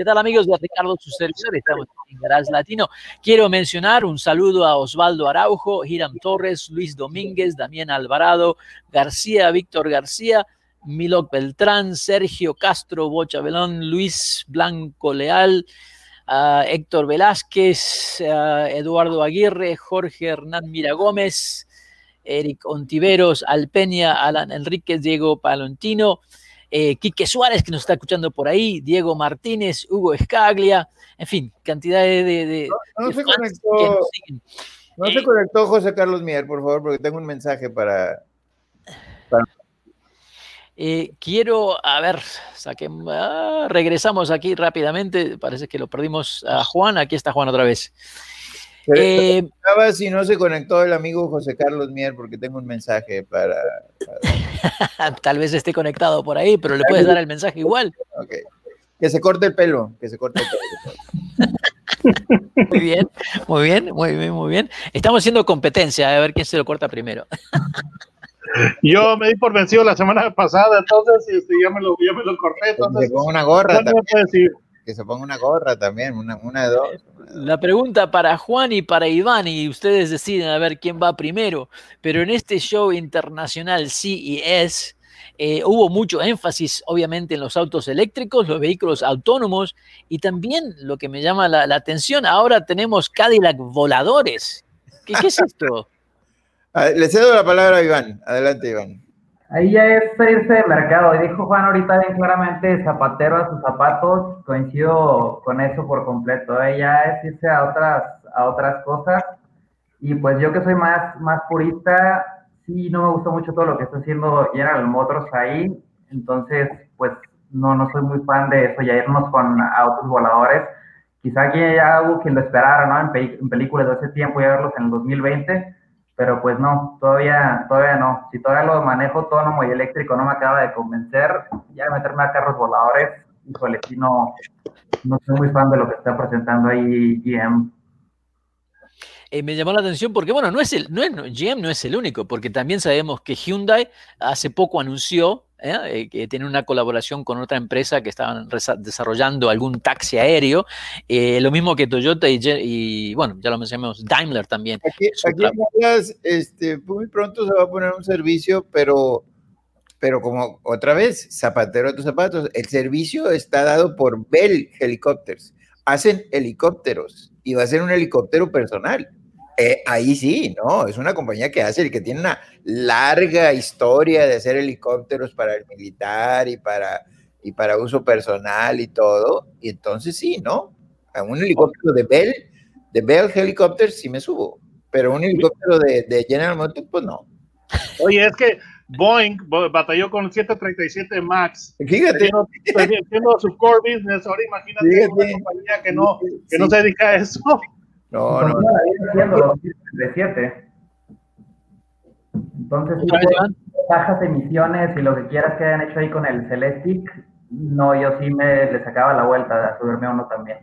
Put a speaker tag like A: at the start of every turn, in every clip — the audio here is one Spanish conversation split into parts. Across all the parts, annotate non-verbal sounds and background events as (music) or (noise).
A: ¿Qué tal amigos de Ricardo, su? Estamos en Garage Latino. Quiero mencionar un saludo a Osvaldo Araujo, Hiram Torres, Luis Domínguez, Damián Alvarado, García, Víctor García, Miloc Beltrán, Sergio Castro, Bocha Belón, Luis Blanco Leal, uh, Héctor Velázquez, uh, Eduardo Aguirre, Jorge Hernán Mira Gómez, Eric Ontiveros, Alpeña, Alan Enríquez, Diego Palantino, eh, Quique Suárez, que nos está escuchando por ahí, Diego Martínez, Hugo Escaglia, en fin, cantidad de... de, de
B: no,
A: de
B: se
A: fans
B: conectó,
A: que nos siguen.
B: no
A: Eh,
B: se conectó José Carlos Mier, por favor, porque tengo un mensaje para...
A: Eh, quiero, a ver, saquem- ah, regresamos aquí rápidamente, parece que lo perdimos a Juan, aquí está Juan otra vez. Eh,
B: preguntaba si no se conectó el amigo José Carlos Mier, porque tengo un mensaje para... (laughs)
A: tal vez esté conectado por ahí, pero le puedes dar el mensaje igual.
B: ok. Que se corte el pelo, que se corte el pelo.
A: Muy bien, muy bien, muy bien, muy bien. Estamos haciendo competencia, a ver quién se lo corta primero.
C: Yo me di por vencido la semana pasada, entonces este, ya, me lo, ya me lo corté. Entonces,
B: ponga una gorra
C: no
B: que se ponga una gorra también, una, una de dos.
A: La pregunta para Juan y para Iván, y ustedes deciden a ver quién va primero, pero en este show internacional CES eh, hubo mucho énfasis, obviamente, en los autos eléctricos, los vehículos autónomos, y también lo que me llama la, la atención, ahora tenemos Cadillac voladores. ¿Qué, qué es esto? (laughs)
B: Ah, Le cedo la palabra a Iván. Adelante, Iván.
D: Ahí ya es irse de mercado. Y dijo Juan ahorita bien claramente, zapatero a sus zapatos. Coincido con eso por completo. ¿eh? Ya es irse a otras, a otras cosas. Y pues yo que soy más, más purista, sí no me gustó mucho todo lo que está haciendo General Motors ahí. Entonces, pues no, no soy muy fan de eso, ya irnos con autos voladores. Quizá aquí ya hubo quien lo esperara, ¿no? En, en películas de hace tiempo, ya verlos en el 2020 pero pues no, todavía, todavía no. Si todavía lo manejo autónomo y eléctrico no me acaba de convencer, ya meterme a carros voladores, híjole, sí no, no soy muy fan de lo que está presentando ahí GM.
A: Eh, me llamó la atención porque, bueno, no es el, no es, GM no es el único, porque también sabemos que Hyundai hace poco anunció ¿eh? Eh, que tiene una colaboración con otra empresa que estaban desarrollando algún taxi aéreo, eh, lo mismo que Toyota y, y, bueno, ya lo mencionamos, Daimler también.
B: Aquí, aquí en Dallas, este, muy pronto se va a poner un servicio, pero, pero como otra vez, zapatero a tus zapatos, el servicio está dado por Bell Helicopters. Hacen helicópteros y va a ser un helicóptero personal. Eh, ahí sí, ¿no? Es una compañía que hace, que tiene una larga historia de hacer helicópteros para el militar y para, y para uso personal y todo. Y entonces sí, ¿no? A un helicóptero de Bell, de Bell Helicopters sí me subo, pero un helicóptero de, de General Motors, pues no.
C: Oye, es que Boeing bo- batalló con el 737 MAX.
B: Fíjate,
C: Teniendo, teniendo su core business, ahora imagínate
B: Fíjate.
C: una compañía que no, que no se dedica a eso.
B: No, no,
D: los 737. Entonces, sí,
A: ¿Otra vez,
D: pues, bajas emisiones y lo que quieras que hayan hecho ahí con el Celestic, no, yo sí me le sacaba la vuelta a subirme a uno también.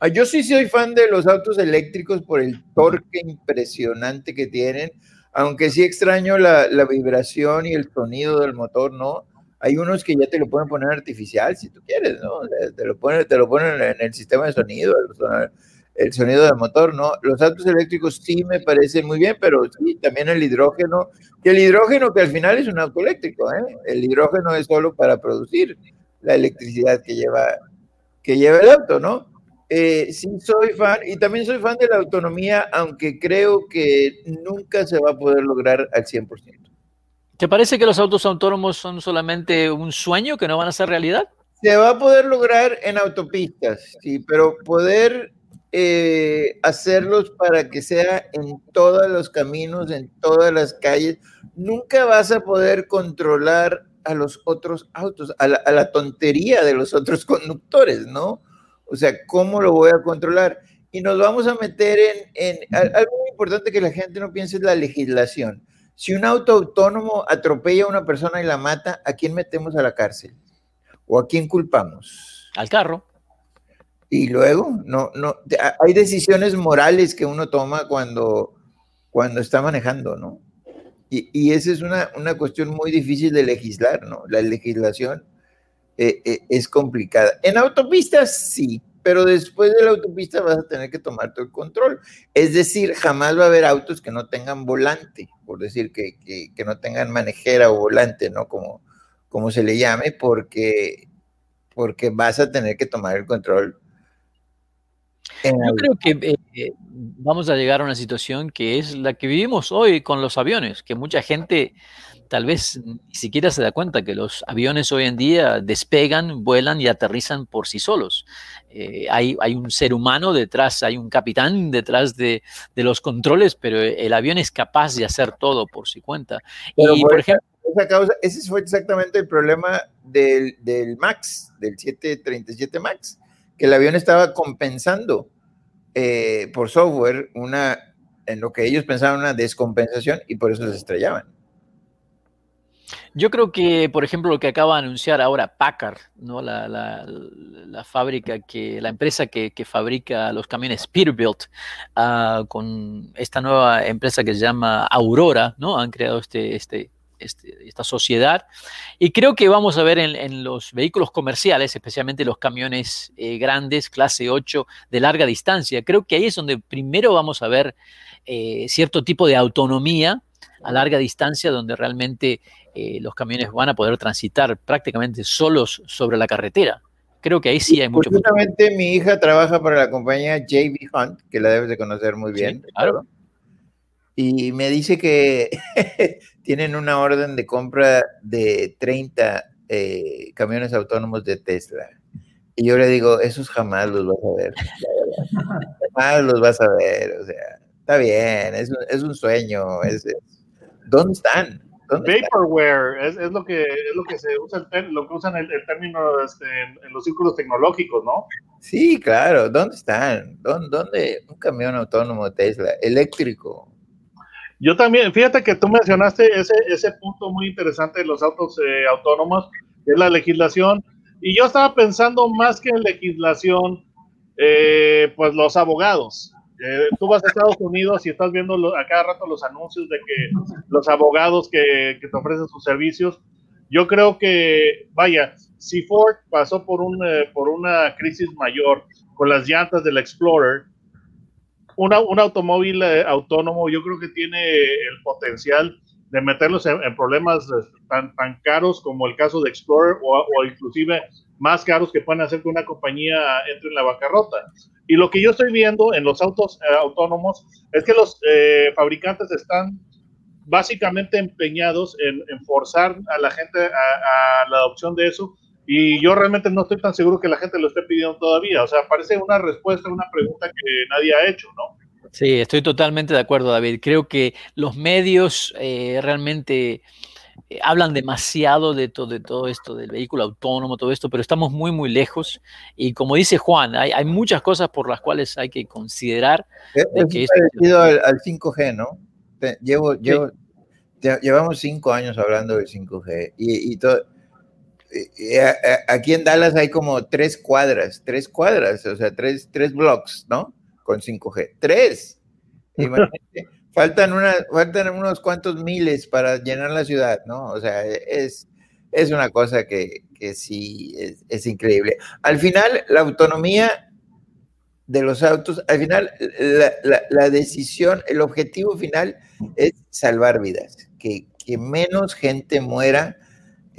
B: Ah, Yo sí soy fan de los autos eléctricos por el torque impresionante que tienen, aunque sí extraño la, la vibración y el sonido del motor, ¿no? Hay unos que ya te lo pueden poner artificial, si tú quieres, ¿no? Te- Te lo ponen, te lo ponen en el sistema de sonido, el, son- el sonido del motor, ¿no? Los autos eléctricos sí me parecen muy bien, pero sí, también el hidrógeno, que el hidrógeno que al final es un auto eléctrico, ¿eh? El hidrógeno es solo para producir la electricidad que lleva, que lleva el auto, ¿no? Eh, sí, soy fan y también soy fan de la autonomía, aunque creo que nunca se va a poder lograr al 100%.
A: ¿Te parece que los autos autónomos son solamente un sueño que no van a ser realidad?
B: Se va a poder lograr en autopistas, sí, pero poder eh, hacerlos para que sea en todos los caminos, en todas las calles, nunca vas a poder controlar a los otros autos, a la, tontería de los otros (laughs) conductores, ¿no? O sea, ¿cómo lo voy a controlar? Y nos vamos a meter en, en algo muy importante que la gente no piense es la legislación. Si un auto autónomo atropella a una persona y la mata, ¿a quién metemos a la cárcel? ¿O a quién culpamos?
A: Al carro.
B: Y luego, no, no, hay decisiones morales que uno toma cuando, cuando está manejando, ¿no? Y, y esa es una, una, cuestión muy difícil de legislar, ¿no? La legislación eh, eh, es complicada. En autopistas sí, pero después de la autopista vas a tener que tomar todo el control. Es decir, jamás va a haber autos que no tengan volante, por decir que, que, que no tengan manejera o volante, ¿no? Como, como se le llame, porque, porque vas a tener que tomar el control.
A: Yo creo que eh, vamos a llegar a una situación que es la que vivimos hoy con los aviones, que mucha gente tal vez ni siquiera se da cuenta que los aviones hoy en día despegan, vuelan y aterrizan por sí solos. Eh, hay, hay, un ser humano detrás, hay un capitán detrás de, de, los controles, pero el avión es capaz de hacer todo por su cuenta.
B: Pero y, por, por ejemplo, esa causa, ese fue exactamente el problema del, del MAX, del 737 MAX, que el avión estaba compensando eh, por software una, en lo que ellos pensaban una descompensación y por eso se estrellaban.
A: Yo creo que, por ejemplo, lo que acaba de anunciar ahora Packard, ¿no? la, la, la fábrica que, la empresa que, que fabrica los camiones Peterbilt, uh, con esta nueva empresa que se llama Aurora, ¿no? Han creado este, este, este, esta sociedad. Y creo que vamos a ver en, en los vehículos comerciales, especialmente los camiones eh, grandes, clase 8, de larga distancia, creo que ahí es donde primero vamos a ver eh, cierto tipo de autonomía a larga distancia, donde realmente eh, los camiones van a poder transitar prácticamente solos sobre la carretera. Creo que ahí sí hay mucho.
B: Justamente mi hija trabaja para la compañía JB Hunt, que la debes de conocer muy bien.
A: Sí, claro.
B: Y me dice que (laughs) tienen una orden de compra de 30 eh, camiones autónomos de Tesla. Y yo le digo, esos jamás los vas a ver. (laughs) jamás los vas a ver. O sea, está bien, es un, es un sueño. Es, es, ¿Dónde están? ¿Dónde
C: Vaporware están? Es, es, lo que, es lo que se usa, el, lo que usan el, el término este, en, en, los círculos tecnológicos, ¿no?
B: Sí, claro. ¿Dónde están? ¿Dónde, dónde? Un camión autónomo de Tesla, eléctrico.
C: Yo también, fíjate que tú mencionaste ese, ese punto muy interesante de los autos eh, autónomos, que es la legislación, y yo estaba pensando más que en legislación, eh, pues los abogados. Eh, tú vas a Estados Unidos y estás viendo lo, a cada rato los anuncios de que los abogados que, que, te ofrecen sus servicios. Yo creo que, vaya, si Ford pasó por, un, eh, por una crisis mayor con las llantas del Explorer, una, un automóvil eh, autónomo yo creo que tiene el potencial de meterlos en, problemas tan, tan, caros como el caso de Explorer o, o, inclusive más caros que pueden hacer que una compañía entre en la bancarrota. Y lo que yo estoy viendo en los autos eh, autónomos es que los eh, fabricantes están básicamente empeñados en, en forzar a la gente a, la adopción de eso. Y yo realmente no estoy tan seguro que la gente lo esté pidiendo todavía. O sea, parece una respuesta a una pregunta que nadie ha hecho, ¿no?
A: Sí, estoy totalmente de acuerdo, David. Creo que los medios eh, realmente eh, hablan demasiado de, to de, todo esto, del vehículo autónomo, todo esto, pero estamos muy, muy lejos. Y como dice Juan, hay, hay muchas cosas por las cuales hay que considerar.
B: Es, de que es parecido al, al, 5G, ¿no? Llevo, sí. llevo, llevamos cinco años hablando del 5G y, y todo. Aquí en Dallas hay como tres cuadras, tres cuadras, o sea, tres, tres blocks, ¿no? Con 5G. Tres. (laughs) faltan, una, faltan unos cuantos miles para llenar la ciudad, ¿no? O sea, es, es una cosa que, que sí es, es, increíble. Al final, la autonomía de los autos, al final, la, la, la decisión, el objetivo final es salvar vidas, que, que menos gente muera.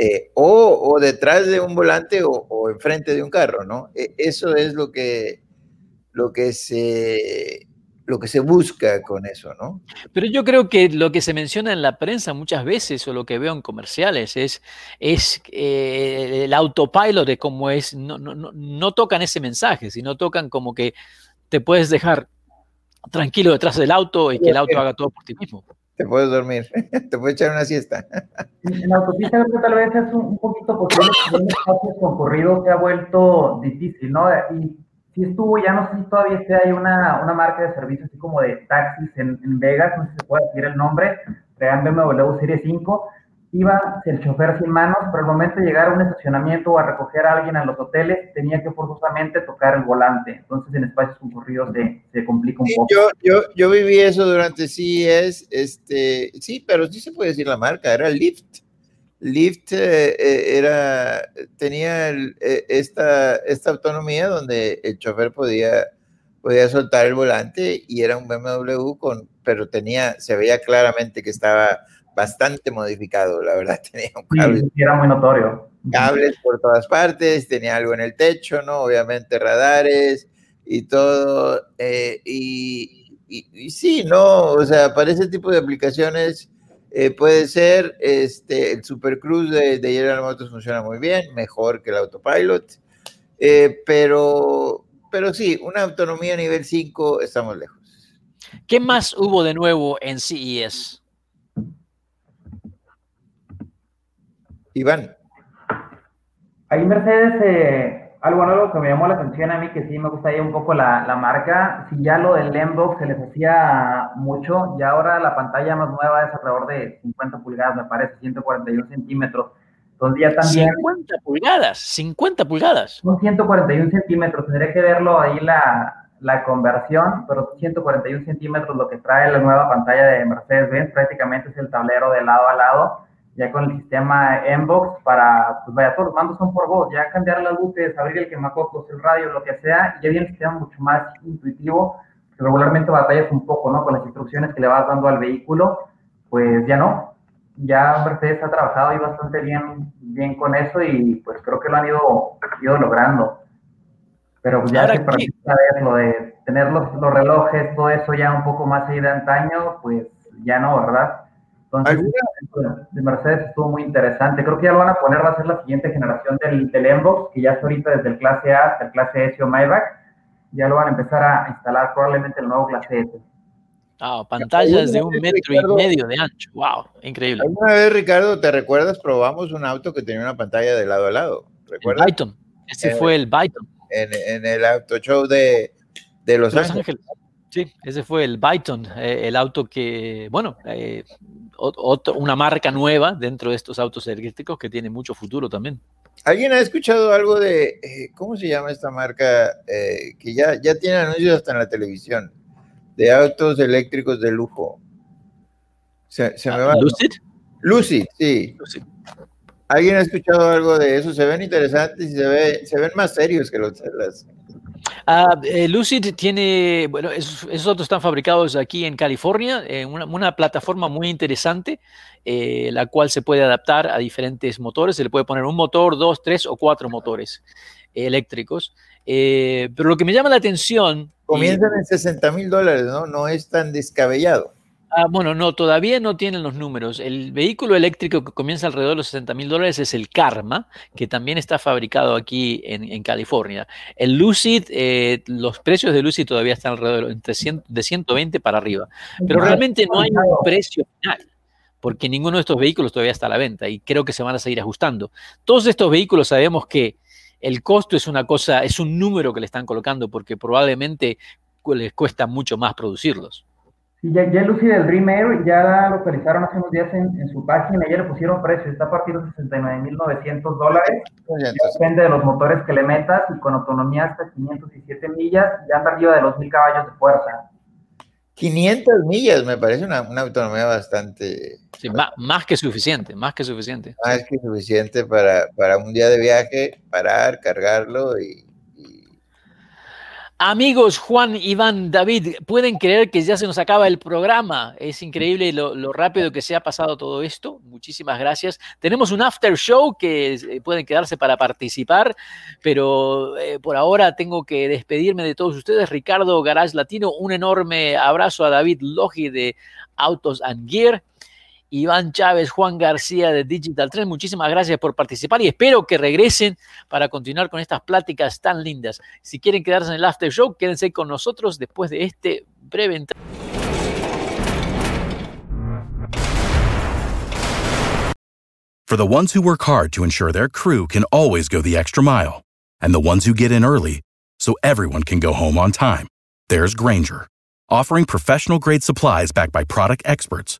B: Eh, o, o, detrás de un volante o, o, enfrente de un carro, ¿no? Eso es lo que, lo que se lo que se busca con eso, ¿no?
A: Pero yo creo que lo que se menciona en la prensa muchas veces o lo que veo en comerciales es, es eh, el autopilot de cómo es, no, no, no, no tocan ese mensaje, sino tocan como que te puedes dejar tranquilo detrás del auto y que el auto haga todo por ti mismo.
B: Te puedes dormir, (laughs) te puedes echar una siesta.
D: En la autopista tal vez es un, un poquito posible que en espacios concurridos se ha vuelto difícil, ¿no? Y si estuvo, ya no sé si todavía esté hay una, una marca de servicio así como de taxis en, Vegas, no sé si se puede decir el nombre, traían BMW Serie 5, iba el chofer sin manos, pero al momento de llegar a un estacionamiento o a recoger a alguien a los hoteles, tenía que forzosamente tocar el volante. Entonces en espacios concurridos se, se complica un
B: Sí,
D: poco.
B: yo, yo, yo viví eso durante CES, este, sí, pero sí se puede decir la marca, era Lyft. Lyft eh, eh, era, tenía el- eh, esta, esta autonomía donde el chofer podía, podía soltar el volante y era un BMW con, pero tenía, se veía claramente que estaba bastante modificado, la verdad, (laughs) tenía un cable
D: Sí, era muy notorio.
B: cables por todas partes, tenía algo en el techo, ¿no? Obviamente radares y todo. eh, y, y- y sí, ¿no? O sea, para ese tipo de aplicaciones eh, puede ser, este, el Super Cruise de, de General Motors funciona muy bien, mejor que el Autopilot, eh, pero, pero sí, una autonomía nivel 5 estamos lejos.
A: ¿Qué más hubo de nuevo en CES?
B: Iván,
D: Ahí Mercedes, eh, algo nuevo que me llamó la atención a mí, que sí me gusta ahí un poco la, la marca, si ya lo del Lembox se les hacía mucho, y ahora la pantalla más nueva es alrededor de 50 pulgadas, me parece, 141 centímetros. Entonces ya también
A: 50 pulgadas, 50 pulgadas.
D: son 141 centímetros, tendré que verlo ahí la, la conversión, pero 141 centímetros lo que trae la nueva pantalla de Mercedes-Benz, prácticamente es el tablero de lado a lado, ya con el sistema Mbox para, pues vaya, todos los mandos son por voz, ya cambiar las luces, abrir el quemacocos, el radio, lo que sea, ya viene un sistema mucho más intuitivo, que regularmente batallas un poco, ¿no? Con las instrucciones que le vas dando al vehículo, pues ya no, ya Mercedes ha trabajado ahí bastante bien, bien con eso y pues creo que lo han ido, ido logrando. Pero pues ya
A: Ahora,
D: se vez lo de tener los, los relojes, todo eso ya un poco más ahí de antaño, pues ya no, ¿verdad? Entonces,
B: ¿Alguna-
D: esto de Mercedes estuvo muy interesante. Creo que ya lo van a poner, va a ser la siguiente generación del, del Mbox, que ya está ahorita desde el clase A hasta el clase S o Maybach. Ya lo van a empezar a instalar probablemente el nuevo clase S.
A: Ah, pantallas de un
B: vez,
A: metro
B: Ricardo-
A: y medio de ancho. Wow, increíble.
B: alguna vez, Ricardo, ¿te recuerdas? Probamos un auto que tenía una pantalla de lado a lado.
A: El
B: ¿Recuerdas?
A: Byton. Ese fue el Byton.
B: En, en el auto show de, de Los,
A: Los
B: Ángeles.
A: Ángeles. Sí, ese fue el Byton, eh, el auto que, bueno, eh, otro- una marca nueva dentro de estos autos eléctricos que tiene mucho futuro también.
B: ¿Alguien ha escuchado algo de, eh, ¿cómo se llama esta marca? Que ya, ya tiene anuncios hasta en la televisión, de autos eléctricos de lujo. Se, se me va.
A: Lucid.
B: Lucy, sí.
A: Lucid.
B: ¿Alguien ha escuchado algo de eso? Se ven interesantes y se, ve, se ven más serios que los las-
A: Ah, eh, Lucid tiene, bueno, esos, esos autos están fabricados aquí en California, en una, una plataforma muy interesante, eh, la cual se puede adaptar a diferentes motores. Se le puede poner un motor, dos, tres o cuatro motores eléctricos. Eh, pero lo que me llama la atención. y-
B: Comienzan en 60 mil dólares, ¿no? No es tan descabellado.
A: Ah, bueno, no, todavía no tienen los números. El vehículo eléctrico que comienza alrededor de los 60 mil dólares es el Karma, que también está fabricado aquí en, en California. El Lucid, eh, los precios de Lucid todavía están alrededor de, entre 100 de 120 para arriba. Pero realmente no hay un precio final, porque ninguno de estos vehículos todavía está a la venta y creo que se van a seguir ajustando. Todos estos vehículos sabemos que el costo es una cosa, es un número que le están colocando porque probablemente les cuesta mucho más producirlos.
D: Sí, ya, ya el Lucy del Dream Air ya la localizaron hace unos días en, en su página, ya le pusieron precio, está a partir de 69.900 dólares, depende de los motores que le metas y con autonomía hasta 507 millas, ya anda arriba de los 1000 caballos de fuerza.
B: 500 millas me parece una, una autonomía bastante
A: Sí, ma- más que suficiente, más que suficiente.
B: más que suficiente para, para un día de viaje, parar, cargarlo y-
A: Amigos Juan, Iván, David, pueden creer que ya se nos acaba el programa. Es increíble lo, rápido que se ha pasado todo esto. Muchísimas gracias. Tenemos un after show que eh, pueden quedarse para participar, pero eh, por ahora tengo que despedirme de todos ustedes. Ricardo Garage Latino, un enorme abrazo a David Logi de Autos and Gear. Iván Chávez, Juan García de Digital Trend, muchísimas gracias por participar y espero que regresen para continuar con estas pláticas tan lindas. Si quieren quedarse en el after show, quédense con nosotros después de este breve
E: For the ones who work hard to ensure their crew can always go the extra mile, and the ones who get in early so everyone can go home on time, there's Granger, offering professional grade supplies backed by product experts